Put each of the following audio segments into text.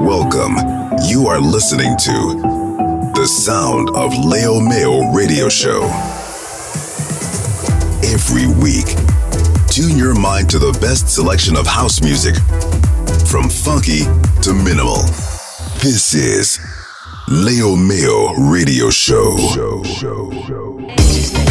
Welcome. You are listening to the sound of Leo Mayo Radio Show. Every week, tune your mind to the best selection of house music, from funky to minimal. This is Leo Mayo Radio Show. show, show, show.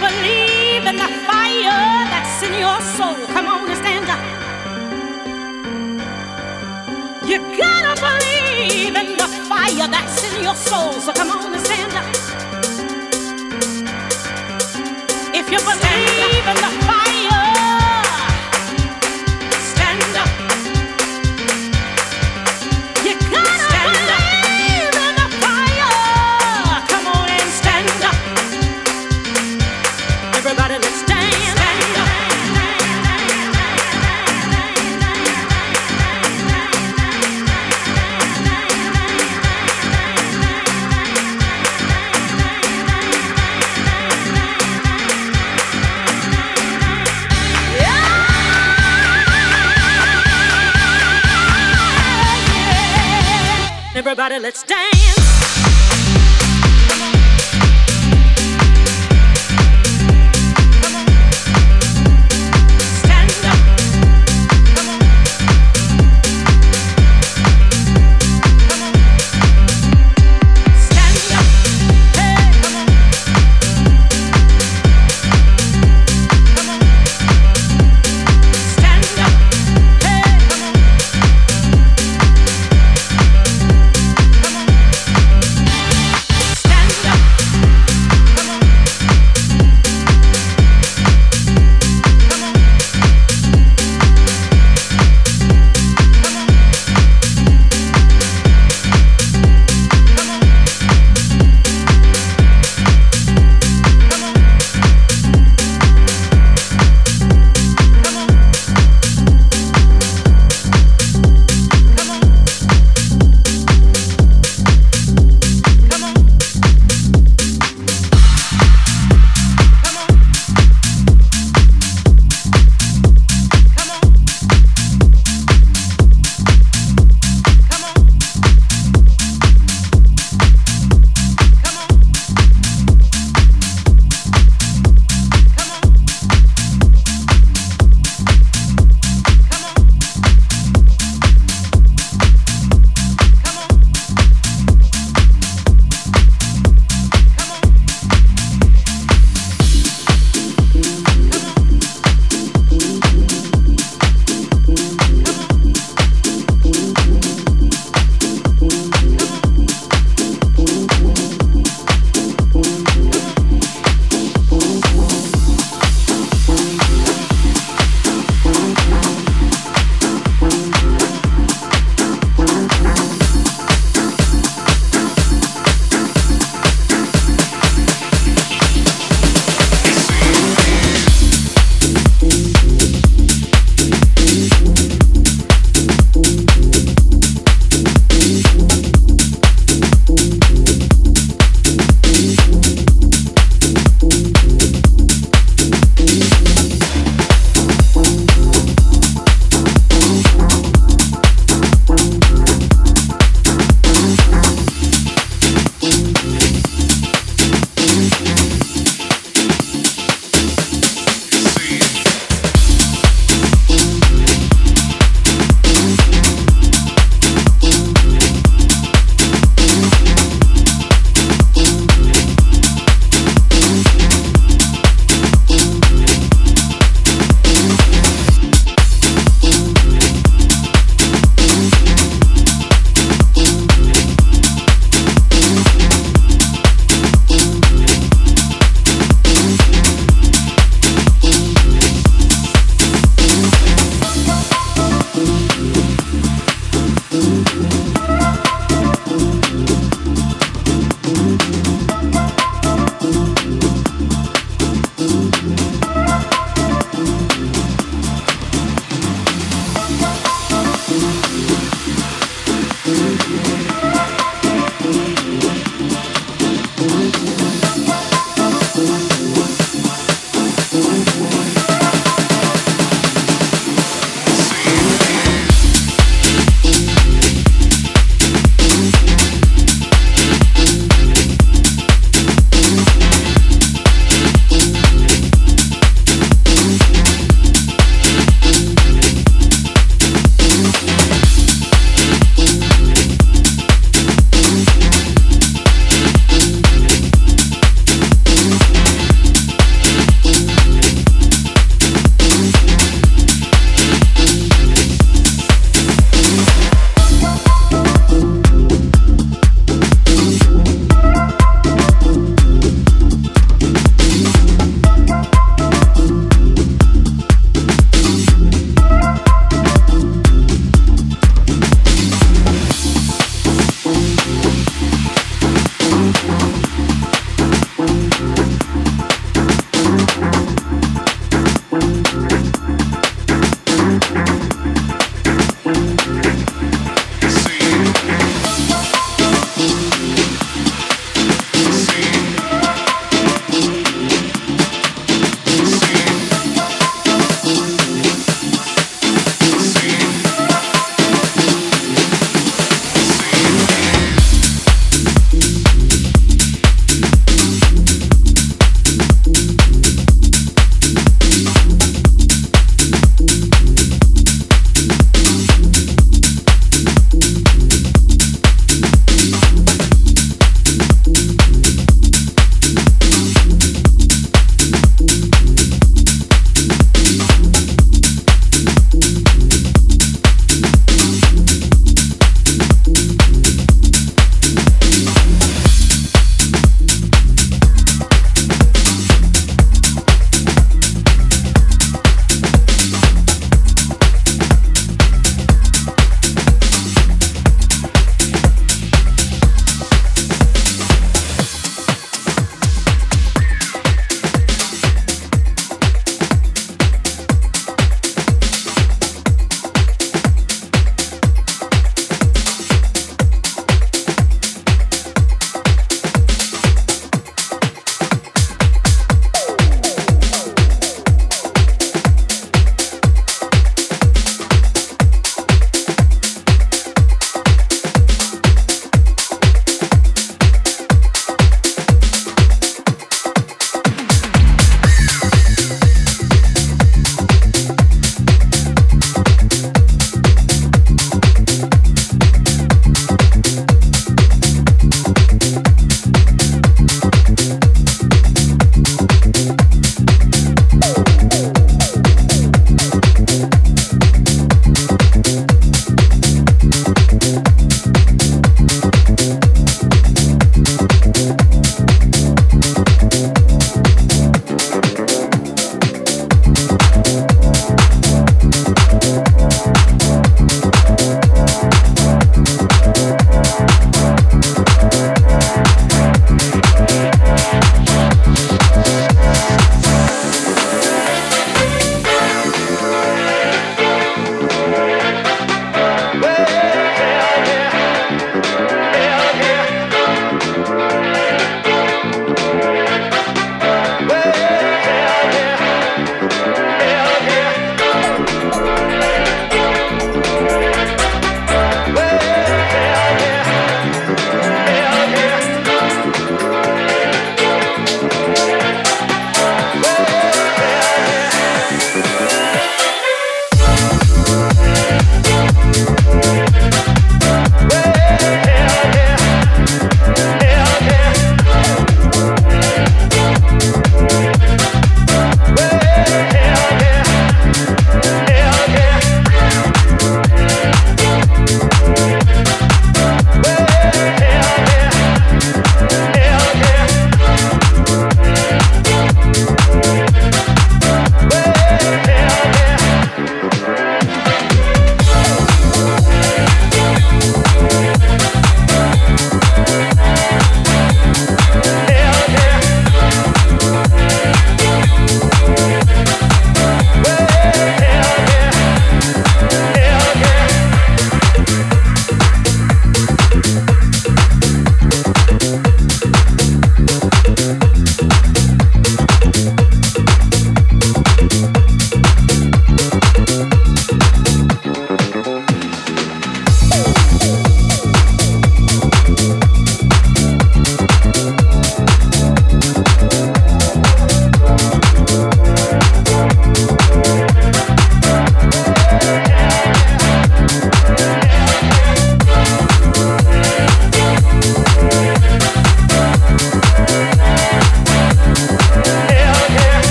believe in the fire that's in your soul. Come on and stand up. You gotta believe in the fire that's in your soul. So come on and stand up. If you believe in the fire. everybody, let's dance.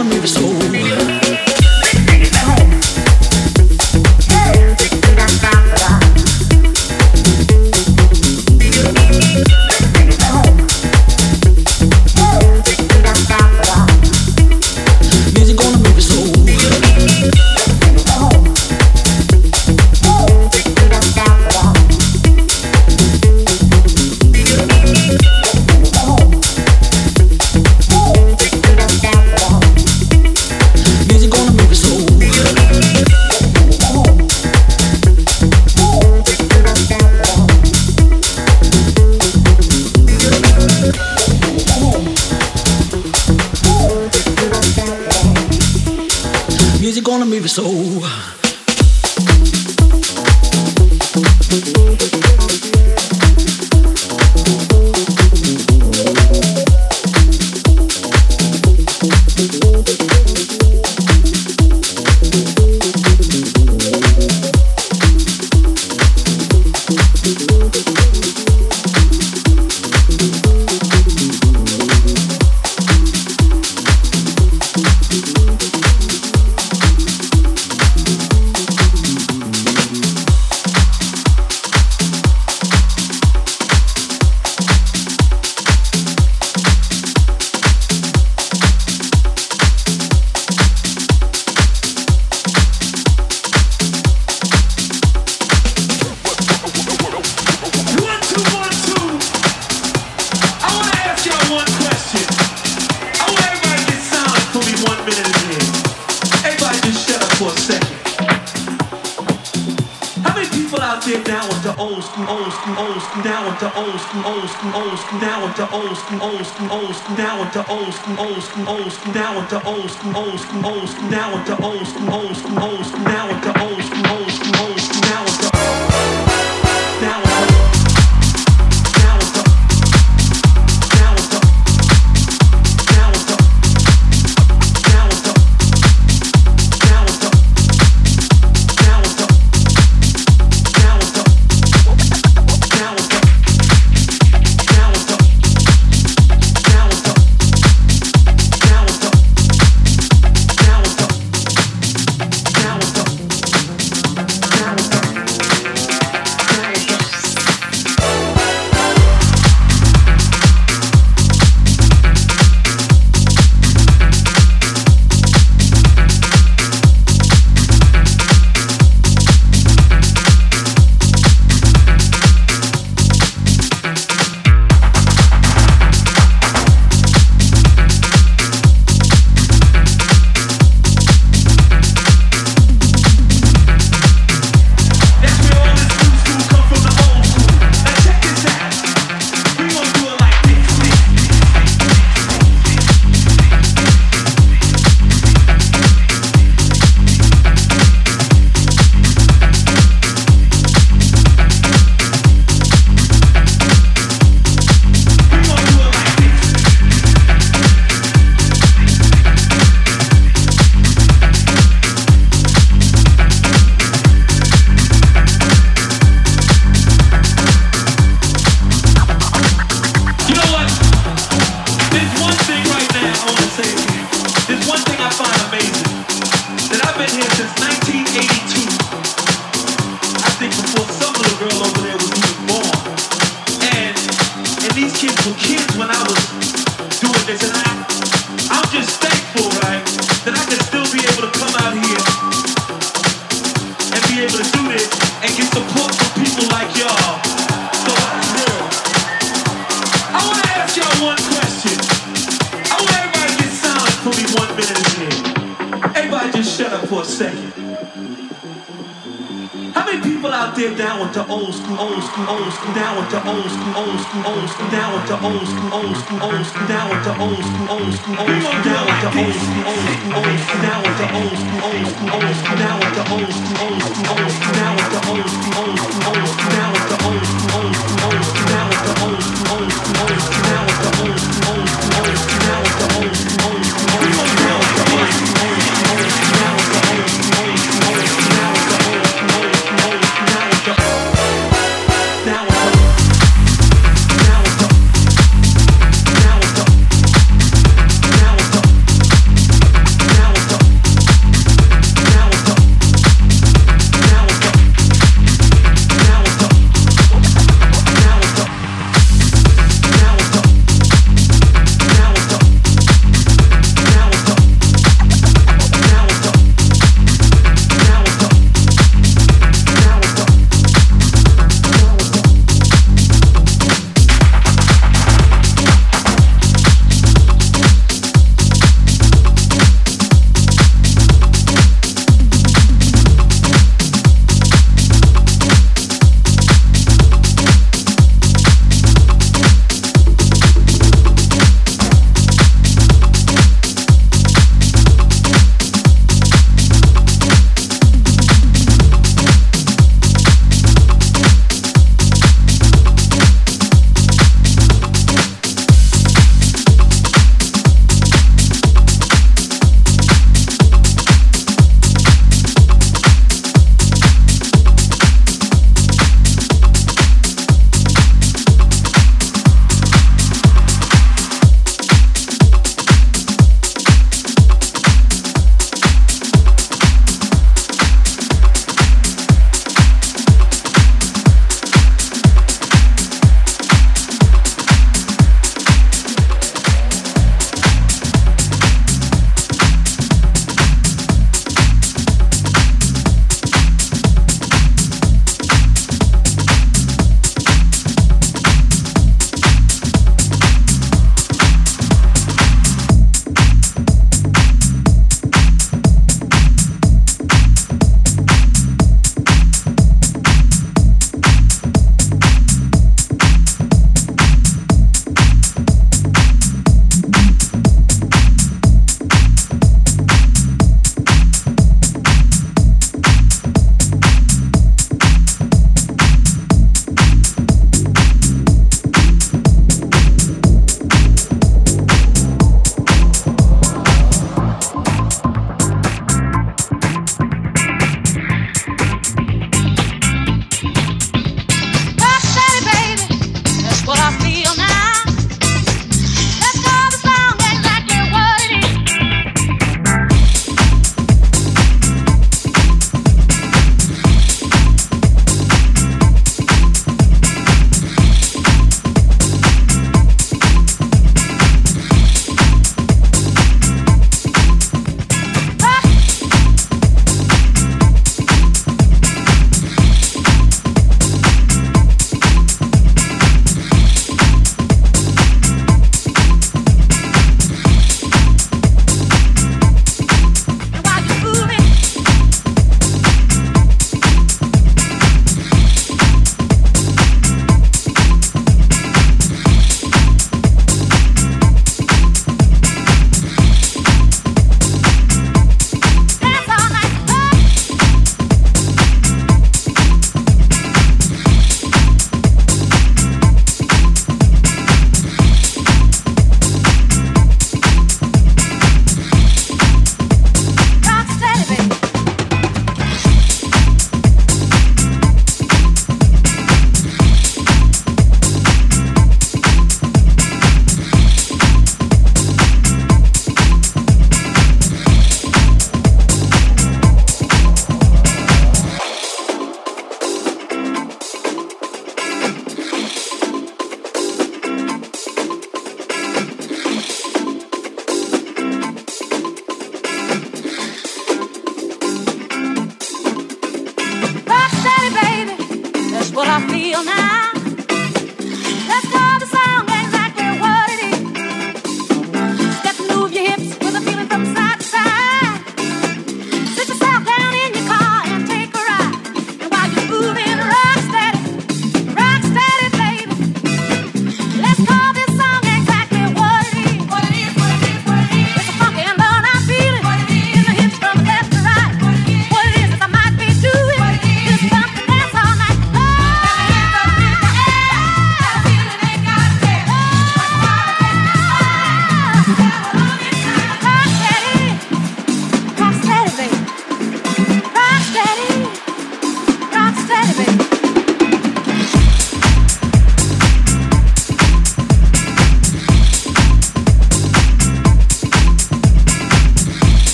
wanna move his soul. Old school, old school, old school, now with the old school, old school, old school, now with the old school, old school, old school, now with school, old school, old school, with the old school, old school, old school, with the old school, old school, old school, with the old school, old school, old school, with the old school, old school, old school, with the old school, old school, old school, with the old school, old school, old school, with the old school, old school, old school, down with